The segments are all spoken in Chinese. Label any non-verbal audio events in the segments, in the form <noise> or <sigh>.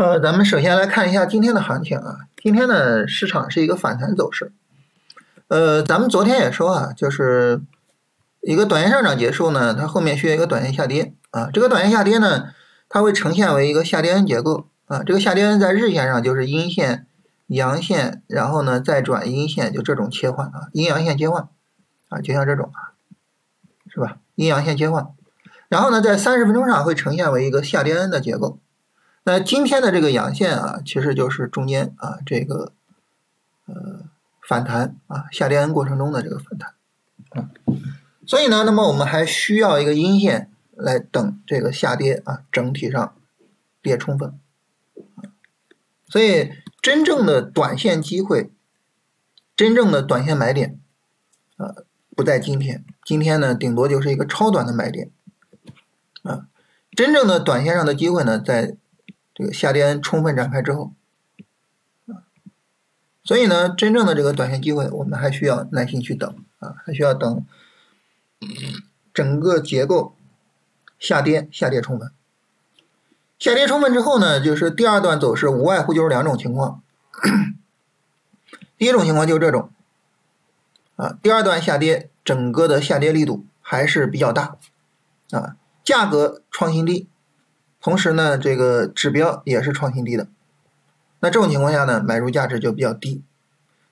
呃，咱们首先来看一下今天的行情啊。今天呢，市场是一个反弹走势。呃，咱们昨天也说啊，就是一个短线上涨结束呢，它后面需要一个短线下跌啊。这个短线下跌呢，它会呈现为一个下跌 N 结构啊。这个下跌 N 在日线上就是阴线、阳线，然后呢再转阴线，就这种切换啊，阴阳线切换啊，就像这种啊，是吧？阴阳线切换，然后呢，在三十分钟上会呈现为一个下跌 N 的结构。那今天的这个阳线啊，其实就是中间啊这个呃反弹啊下跌过程中的这个反弹，啊，所以呢，那么我们还需要一个阴线来等这个下跌啊整体上跌充分，所以真正的短线机会，真正的短线买点啊不在今天，今天呢顶多就是一个超短的买点，啊，真正的短线上的机会呢在。这个下跌充分展开之后，啊所以呢，真正的这个短线机会，我们还需要耐心去等啊，还需要等整个结构下跌下跌充分，下跌充分之后呢，就是第二段走势无外乎就是两种情况，第一种情况就是这种啊，第二段下跌整个的下跌力度还是比较大啊，价格创新低。同时呢，这个指标也是创新低的，那这种情况下呢，买入价值就比较低。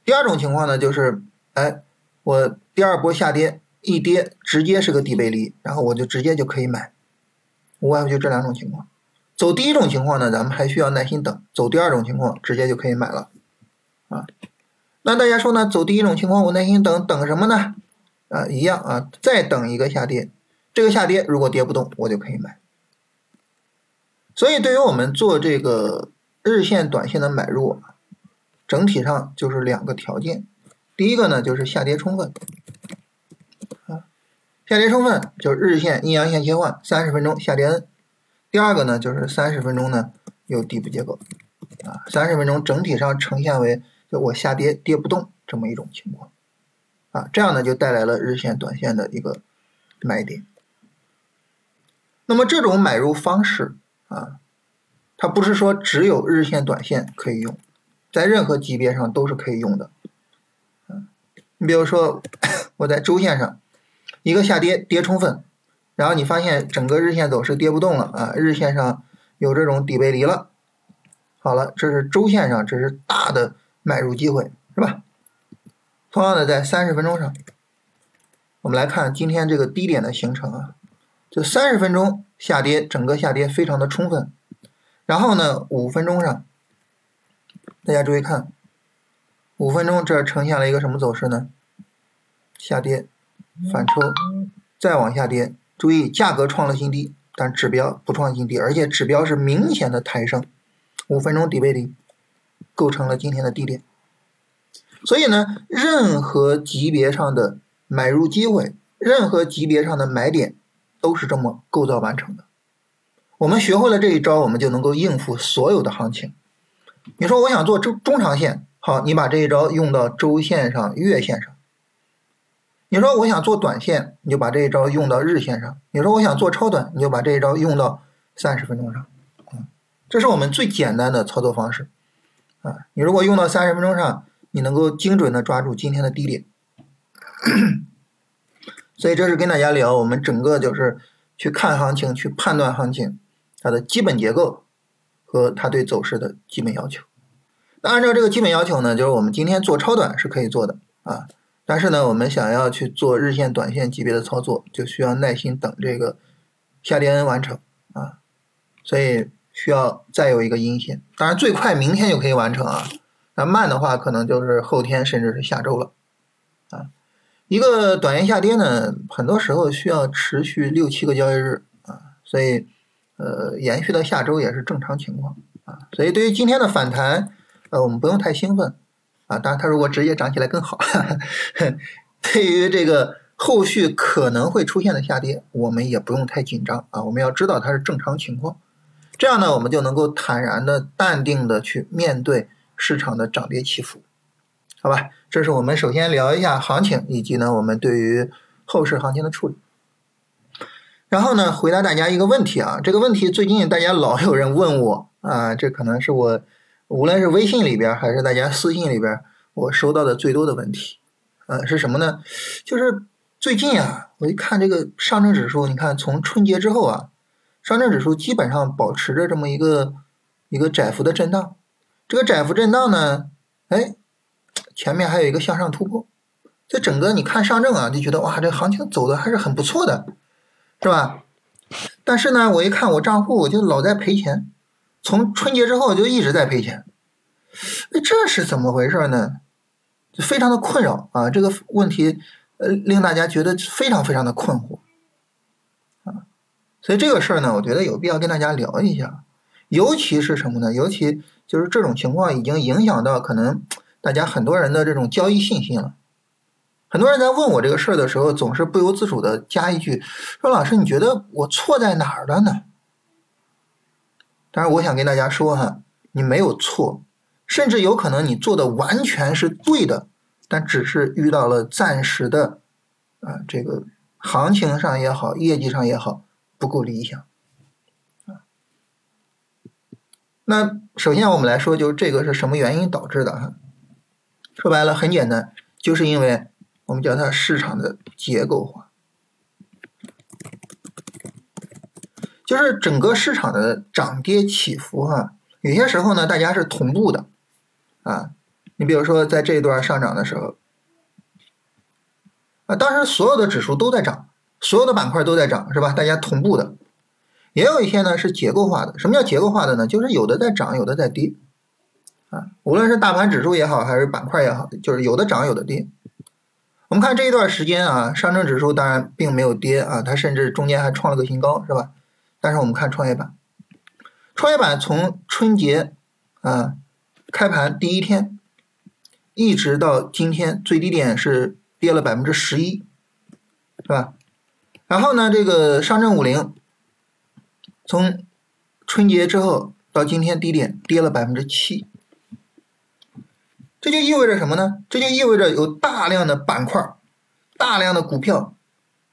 第二种情况呢，就是，哎，我第二波下跌一跌，直接是个底背离，然后我就直接就可以买，无外乎就这两种情况。走第一种情况呢，咱们还需要耐心等；走第二种情况，直接就可以买了，啊。那大家说呢？走第一种情况，我耐心等等什么呢？啊，一样啊，再等一个下跌，这个下跌如果跌不动，我就可以买。所以，对于我们做这个日线、短线的买入，整体上就是两个条件。第一个呢，就是下跌充分，啊，下跌充分就是日线阴阳线切换，三十分钟下跌 N。第二个呢，就是三十分钟呢有底部结构，啊，三十分钟整体上呈现为就我下跌跌不动这么一种情况，啊，这样呢就带来了日线、短线的一个买点。那么这种买入方式。啊，它不是说只有日线、短线可以用，在任何级别上都是可以用的。嗯，你比如说 <coughs> 我在周线上一个下跌跌充分，然后你发现整个日线走势跌不动了啊，日线上有这种底背离了，好了，这是周线上这是大的买入机会，是吧？同样的，在三十分钟上，我们来看今天这个低点的形成啊，就三十分钟。下跌，整个下跌非常的充分。然后呢，五分钟上，大家注意看，五分钟这呈现了一个什么走势呢？下跌，反抽，再往下跌。注意，价格创了新低，但指标不创新低，而且指标是明显的抬升。五分钟底背离，构成了今天的低点。所以呢，任何级别上的买入机会，任何级别上的买点。都是这么构造完成的。我们学会了这一招，我们就能够应付所有的行情。你说我想做中中长线，好，你把这一招用到周线上、月线上。你说我想做短线，你就把这一招用到日线上。你说我想做超短，你就把这一招用到三十分钟上。这是我们最简单的操作方式。啊，你如果用到三十分钟上，你能够精准的抓住今天的低点。所以这是跟大家聊，我们整个就是去看行情、去判断行情它的基本结构和它对走势的基本要求。那按照这个基本要求呢，就是我们今天做超短是可以做的啊，但是呢，我们想要去做日线、短线级别的操作，就需要耐心等这个下跌 N 完成啊，所以需要再有一个阴线。当然最快明天就可以完成啊，那慢的话可能就是后天甚至是下周了。一个短线下跌呢，很多时候需要持续六七个交易日啊，所以呃，延续到下周也是正常情况啊。所以对于今天的反弹，呃，我们不用太兴奋啊。当然，它如果直接涨起来更好。<laughs> 对于这个后续可能会出现的下跌，我们也不用太紧张啊。我们要知道它是正常情况，这样呢，我们就能够坦然的、淡定的去面对市场的涨跌起伏。好吧，这是我们首先聊一下行情，以及呢我们对于后市行情的处理。然后呢，回答大家一个问题啊，这个问题最近大家老有人问我啊，这可能是我无论是微信里边还是大家私信里边我收到的最多的问题。呃，是什么呢？就是最近啊，我一看这个上证指数，你看从春节之后啊，上证指数基本上保持着这么一个一个窄幅的震荡。这个窄幅震荡呢，哎，前面还有一个向上突破。这整个你看上证啊，就觉得哇，这行情走的还是很不错的，是吧？但是呢，我一看我账户，我就老在赔钱，从春节之后就一直在赔钱。这是怎么回事呢？就非常的困扰啊！这个问题呃，令大家觉得非常非常的困惑啊。所以这个事儿呢，我觉得有必要跟大家聊一下。尤其是什么呢？尤其就是这种情况已经影响到可能大家很多人的这种交易信心了。很多人在问我这个事儿的时候，总是不由自主的加一句：“说老师，你觉得我错在哪儿了呢？”当然，我想跟大家说哈，你没有错，甚至有可能你做的完全是对的，但只是遇到了暂时的啊，这个行情上也好，业绩上也好不够理想啊。那首先我们来说，就是这个是什么原因导致的哈？说白了很简单，就是因为。我们叫它市场的结构化，就是整个市场的涨跌起伏哈，有些时候呢，大家是同步的啊。你比如说，在这一段上涨的时候，啊，当时所有的指数都在涨，所有的板块都在涨，是吧？大家同步的。也有一些呢是结构化的。什么叫结构化的呢？就是有的在涨，有的在跌啊。无论是大盘指数也好，还是板块也好，就是有的涨，有的跌。我们看这一段时间啊，上证指数当然并没有跌啊，它甚至中间还创了个新高，是吧？但是我们看创业板，创业板从春节啊开盘第一天，一直到今天最低点是跌了百分之十一，是吧？然后呢，这个上证五零从春节之后到今天低点跌了百分之七。这就意味着什么呢？这就意味着有大量的板块、大量的股票，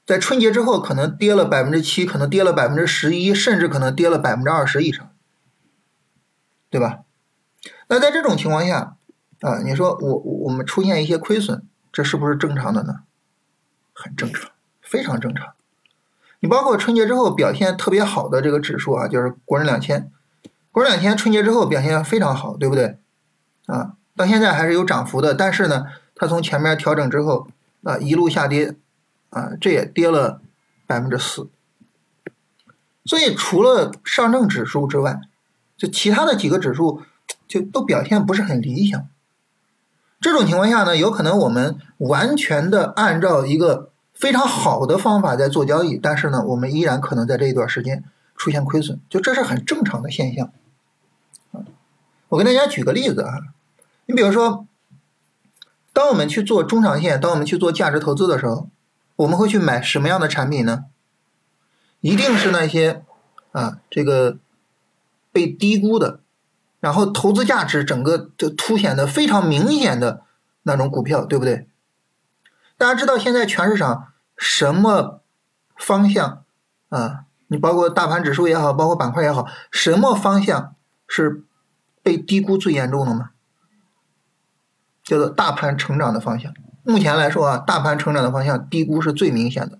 在春节之后可能跌了百分之七，可能跌了百分之十一，甚至可能跌了百分之二十以上，对吧？那在这种情况下，啊，你说我我们出现一些亏损，这是不是正常的呢？很正常，非常正常。你包括春节之后表现特别好的这个指数啊，就是国人两千，国人两千春节之后表现非常好，对不对？啊。到现在还是有涨幅的，但是呢，它从前面调整之后啊，一路下跌，啊，这也跌了百分之四。所以除了上证指数之外，就其他的几个指数就都表现不是很理想。这种情况下呢，有可能我们完全的按照一个非常好的方法在做交易，但是呢，我们依然可能在这一段时间出现亏损，就这是很正常的现象。我跟大家举个例子啊。你比如说，当我们去做中长线，当我们去做价值投资的时候，我们会去买什么样的产品呢？一定是那些啊，这个被低估的，然后投资价值整个就凸显的非常明显的那种股票，对不对？大家知道现在全市场什么方向啊？你包括大盘指数也好，包括板块也好，什么方向是被低估最严重的吗？叫做大盘成长的方向，目前来说啊，大盘成长的方向低估是最明显的。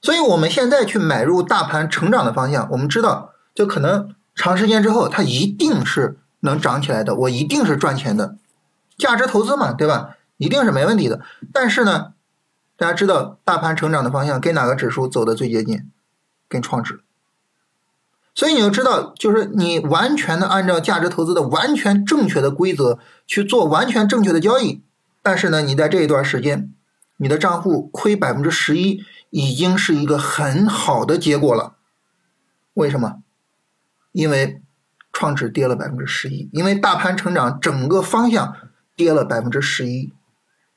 所以我们现在去买入大盘成长的方向，我们知道，就可能长时间之后，它一定是能涨起来的，我一定是赚钱的，价值投资嘛，对吧？一定是没问题的。但是呢，大家知道，大盘成长的方向跟哪个指数走的最接近？跟创指。所以你要知道，就是你完全的按照价值投资的完全正确的规则去做完全正确的交易，但是呢，你在这一段时间，你的账户亏百分之十一，已经是一个很好的结果了。为什么？因为创指跌了百分之十一，因为大盘成长整个方向跌了百分之十一。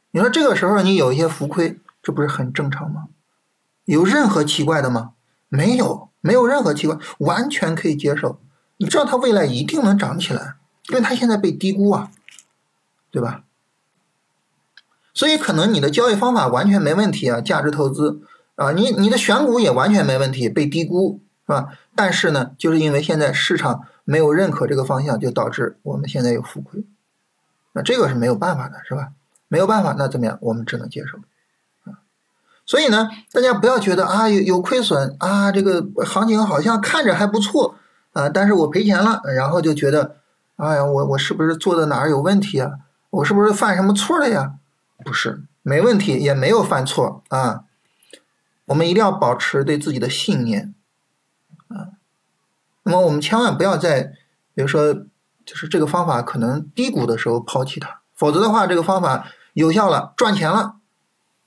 你说这个时候你有一些浮亏，这不是很正常吗？有任何奇怪的吗？没有。没有任何奇怪，完全可以接受。你知道它未来一定能涨起来，因为它现在被低估啊，对吧？所以可能你的交易方法完全没问题啊，价值投资啊，你你的选股也完全没问题，被低估是吧？但是呢，就是因为现在市场没有认可这个方向，就导致我们现在有浮亏。那这个是没有办法的，是吧？没有办法，那怎么样？我们只能接受。所以呢，大家不要觉得啊有有亏损啊，这个行情好像看着还不错啊，但是我赔钱了，然后就觉得，哎呀，我我是不是做的哪儿有问题啊？我是不是犯什么错了呀？不是，没问题，也没有犯错啊。我们一定要保持对自己的信念啊。那么我们千万不要在，比如说，就是这个方法可能低谷的时候抛弃它，否则的话，这个方法。有效了，赚钱了，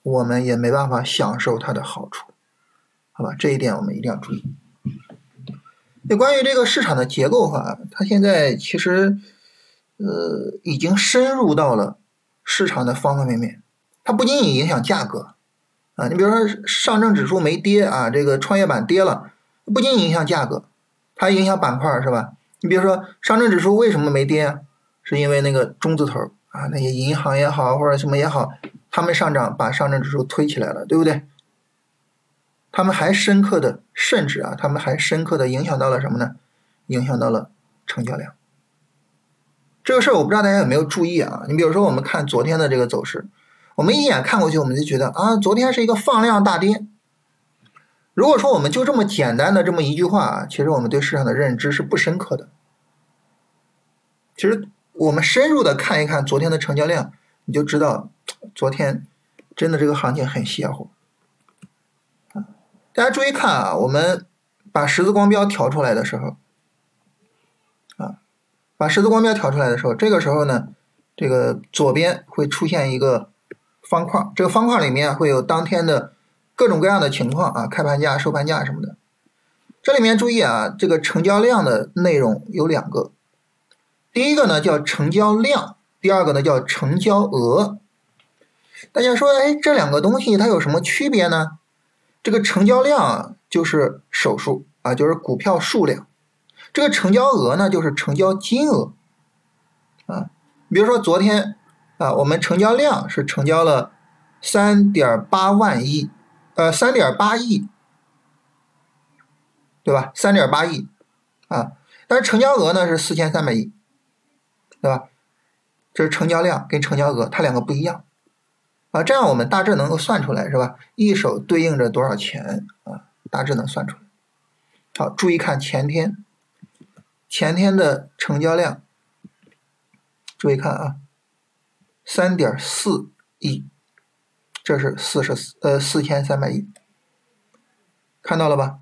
我们也没办法享受它的好处，好吧？这一点我们一定要注意。就关于这个市场的结构化，它现在其实呃已经深入到了市场的方方面面。它不仅仅影响价格啊，你比如说上证指数没跌啊，这个创业板跌了，不仅影响价格，它影响板块是吧？你比如说上证指数为什么没跌？是因为那个中字头。啊，那些银行也好，或者什么也好，他们上涨把上证指数推起来了，对不对？他们还深刻的，甚至啊，他们还深刻的影响到了什么呢？影响到了成交量。这个事儿我不知道大家有没有注意啊？你比如说，我们看昨天的这个走势，我们一眼看过去，我们就觉得啊，昨天是一个放量大跌。如果说我们就这么简单的这么一句话啊，其实我们对市场的认知是不深刻的。其实。我们深入的看一看昨天的成交量，你就知道昨天真的这个行情很邪乎。大家注意看啊，我们把十字光标调出来的时候，啊，把十字光标调出来的时候，这个时候呢，这个左边会出现一个方框，这个方框里面会有当天的各种各样的情况啊，开盘价、收盘价什么的。这里面注意啊，这个成交量的内容有两个。第一个呢叫成交量，第二个呢叫成交额。大家说，哎，这两个东西它有什么区别呢？这个成交量啊就是手数啊，就是股票数量；这个成交额呢就是成交金额啊。比如说昨天啊，我们成交量是成交了三点八万亿，呃，三点八亿，对吧？三点八亿啊，但是成交额呢是四千三百亿。对吧？这是成交量跟成交额，它两个不一样啊。这样我们大致能够算出来，是吧？一手对应着多少钱啊？大致能算出来。好，注意看前天，前天的成交量，注意看啊，三点四亿，这是四十四呃四千三百亿，看到了吧？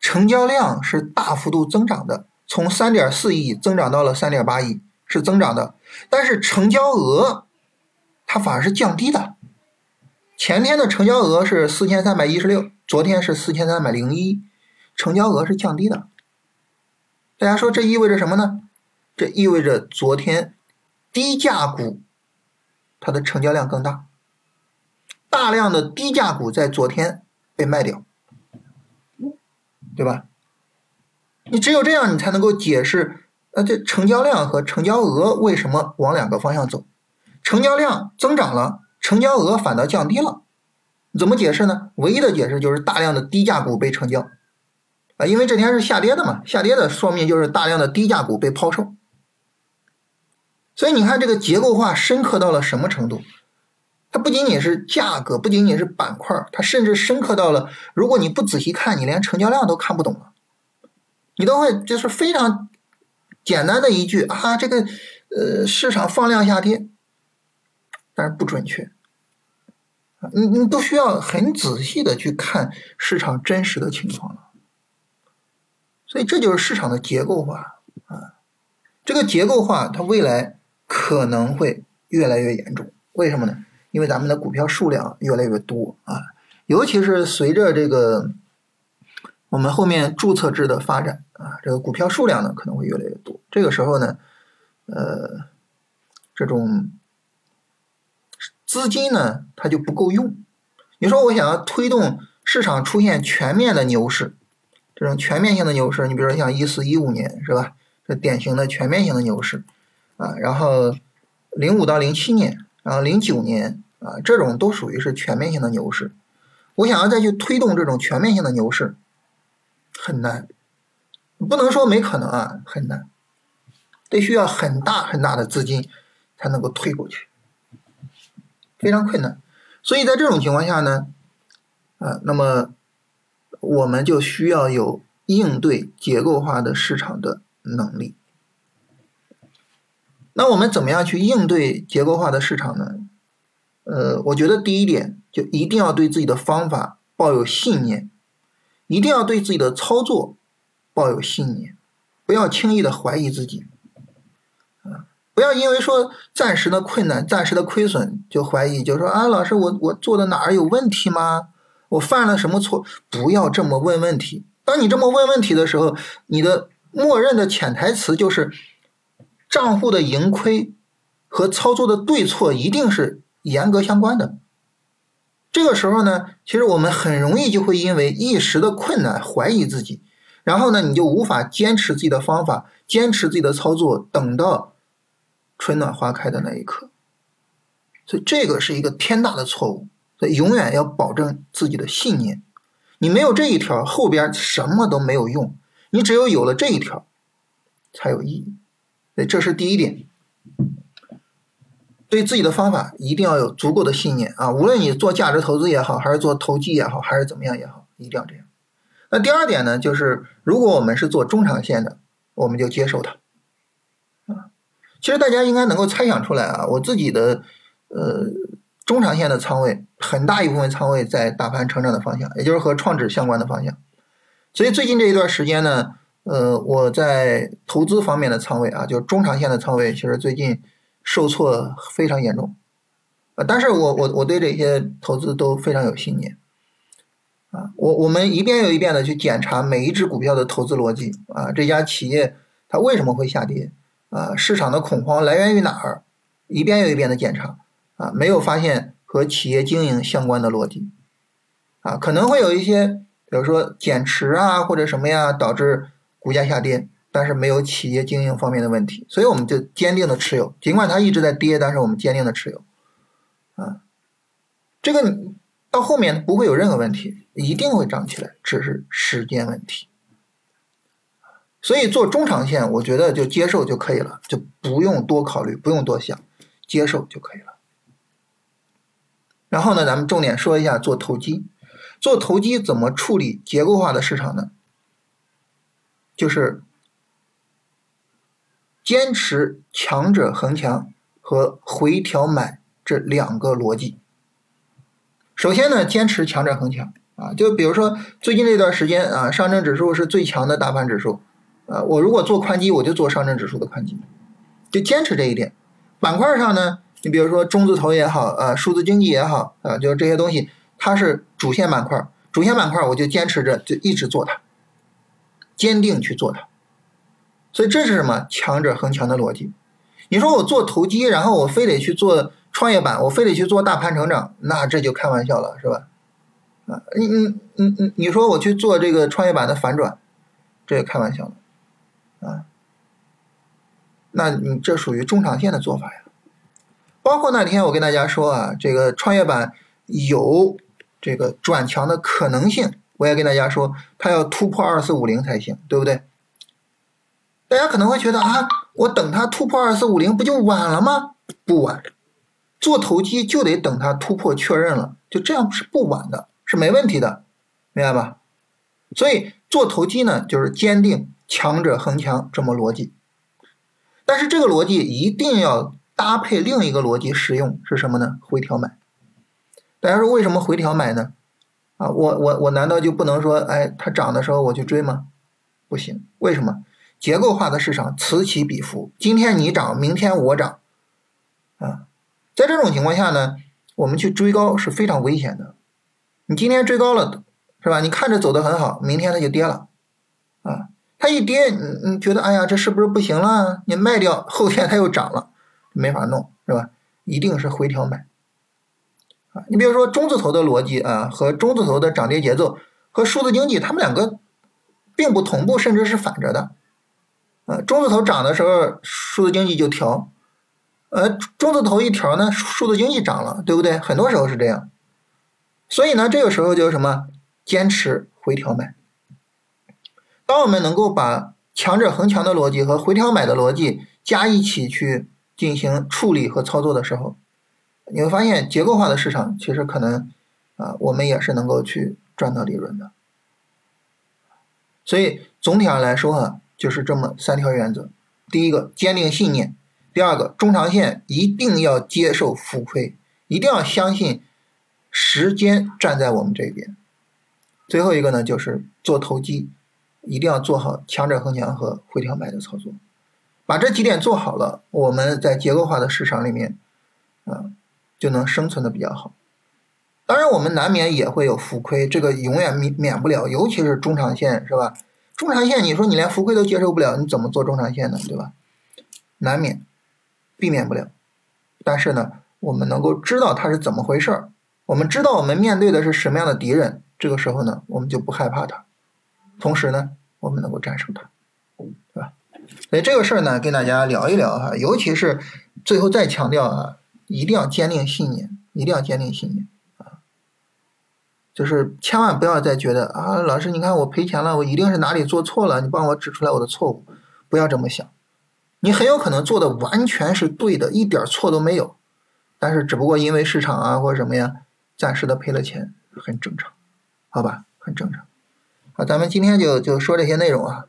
成交量是大幅度增长的，从三点四亿增长到了三点八亿。是增长的，但是成交额它反而是降低的。前天的成交额是四千三百一十六，昨天是四千三百零一，成交额是降低的。大家说这意味着什么呢？这意味着昨天低价股它的成交量更大，大量的低价股在昨天被卖掉，对吧？你只有这样，你才能够解释。那这成交量和成交额为什么往两个方向走？成交量增长了，成交额反倒降低了，怎么解释呢？唯一的解释就是大量的低价股被成交，啊，因为这天是下跌的嘛，下跌的说明就是大量的低价股被抛售。所以你看这个结构化深刻到了什么程度？它不仅仅是价格，不仅仅是板块，它甚至深刻到了，如果你不仔细看，你连成交量都看不懂了，你都会就是非常。简单的一句啊，这个呃市场放量下跌，但是不准确你你都需要很仔细的去看市场真实的情况了。所以这就是市场的结构化啊，这个结构化它未来可能会越来越严重。为什么呢？因为咱们的股票数量越来越多啊，尤其是随着这个。我们后面注册制的发展啊，这个股票数量呢可能会越来越多。这个时候呢，呃，这种资金呢它就不够用。你说我想要推动市场出现全面的牛市，这种全面性的牛市，你比如说像一四一五年是吧？这典型的全面性的牛市啊。然后零五到零七年，然后零九年啊，这种都属于是全面性的牛市。我想要再去推动这种全面性的牛市。很难，不能说没可能啊，很难，得需要很大很大的资金才能够推过去，非常困难。所以在这种情况下呢，啊，那么我们就需要有应对结构化的市场的能力。那我们怎么样去应对结构化的市场呢？呃，我觉得第一点就一定要对自己的方法抱有信念，一定要对自己的操作抱有信念，不要轻易的怀疑自己，不要因为说暂时的困难、暂时的亏损就怀疑，就说啊，老师，我我做的哪儿有问题吗？我犯了什么错？不要这么问问题。当你这么问问题的时候，你的默认的潜台词就是账户的盈亏和操作的对错一定是。严格相关的，这个时候呢，其实我们很容易就会因为一时的困难怀疑自己，然后呢，你就无法坚持自己的方法，坚持自己的操作，等到春暖花开的那一刻。所以这个是一个天大的错误。所以永远要保证自己的信念，你没有这一条，后边什么都没有用。你只有有了这一条，才有意义。所以这是第一点。对自己的方法一定要有足够的信念啊！无论你做价值投资也好，还是做投机也好，还是怎么样也好，一定要这样。那第二点呢，就是如果我们是做中长线的，我们就接受它。其实大家应该能够猜想出来啊，我自己的呃中长线的仓位很大一部分仓位在大盘成长的方向，也就是和创指相关的方向。所以最近这一段时间呢，呃，我在投资方面的仓位啊，就是中长线的仓位，其实最近。受挫非常严重，啊！但是我我我对这些投资都非常有信念，啊！我我们一遍又一遍的去检查每一只股票的投资逻辑，啊！这家企业它为什么会下跌？啊！市场的恐慌来源于哪儿？一遍又一遍的检查，啊！没有发现和企业经营相关的逻辑，啊！可能会有一些，比如说减持啊或者什么呀，导致股价下跌。但是没有企业经营方面的问题，所以我们就坚定的持有。尽管它一直在跌，但是我们坚定的持有。啊，这个到后面不会有任何问题，一定会涨起来，只是时间问题。所以做中长线，我觉得就接受就可以了，就不用多考虑，不用多想，接受就可以了。然后呢，咱们重点说一下做投机。做投机怎么处理结构化的市场呢？就是。坚持强者恒强和回调买这两个逻辑。首先呢，坚持强者恒强啊，就比如说最近这段时间啊，上证指数是最强的大盘指数啊，我如果做宽基，我就做上证指数的宽基，就坚持这一点。板块上呢，你比如说中字头也好啊，数字经济也好啊，就是这些东西，它是主线板块，主线板块我就坚持着，就一直做它，坚定去做它。所以这是什么强者恒强的逻辑？你说我做投机，然后我非得去做创业板，我非得去做大盘成长，那这就开玩笑了，是吧？啊，你你你你你说我去做这个创业板的反转，这也开玩笑了，啊？那你这属于中长线的做法呀。包括那天我跟大家说啊，这个创业板有这个转强的可能性，我也跟大家说，它要突破二四五零才行，对不对？大家可能会觉得啊，我等它突破二四五零不就晚了吗？不晚，做投机就得等它突破确认了，就这样是不晚的，是没问题的，明白吧？所以做投机呢，就是坚定强者恒强这么逻辑，但是这个逻辑一定要搭配另一个逻辑使用，是什么呢？回调买。大家说为什么回调买呢？啊，我我我难道就不能说，哎，它涨的时候我去追吗？不行，为什么？结构化的市场此起彼伏，今天你涨，明天我涨，啊，在这种情况下呢，我们去追高是非常危险的。你今天追高了，是吧？你看着走的很好，明天它就跌了，啊，它一跌，你你觉得，哎呀，这是不是不行了？你卖掉，后天它又涨了，没法弄，是吧？一定是回调买，啊，你比如说中字头的逻辑啊，和中字头的涨跌节奏和数字经济，它们两个并不同步，甚至是反着的。呃，中字头涨的时候，数字经济就调；呃，中字头一调呢，数字经济涨了，对不对？很多时候是这样。所以呢，这个时候就是什么？坚持回调买。当我们能够把强者恒强的逻辑和回调买的逻辑加一起去进行处理和操作的时候，你会发现结构化的市场其实可能啊，我们也是能够去赚到利润的。所以总体上来说啊，就是这么三条原则：第一个，坚定信念；第二个，中长线一定要接受浮亏，一定要相信时间站在我们这边；最后一个呢，就是做投机，一定要做好强者恒强和回调买的操作。把这几点做好了，我们在结构化的市场里面啊，就能生存的比较好。当然，我们难免也会有浮亏，这个永远免免不了，尤其是中长线，是吧？中长线，你说你连浮亏都接受不了，你怎么做中长线呢？对吧？难免，避免不了。但是呢，我们能够知道它是怎么回事儿，我们知道我们面对的是什么样的敌人，这个时候呢，我们就不害怕它，同时呢，我们能够战胜它，对吧？所以这个事儿呢，跟大家聊一聊哈，尤其是最后再强调啊，一定要坚定信念，一定要坚定信念啊。就是千万不要再觉得啊，老师，你看我赔钱了，我一定是哪里做错了，你帮我指出来我的错误，不要这么想，你很有可能做的完全是对的，一点错都没有，但是只不过因为市场啊或者什么呀，暂时的赔了钱，很正常，好吧，很正常。咱们今天就就说这些内容啊，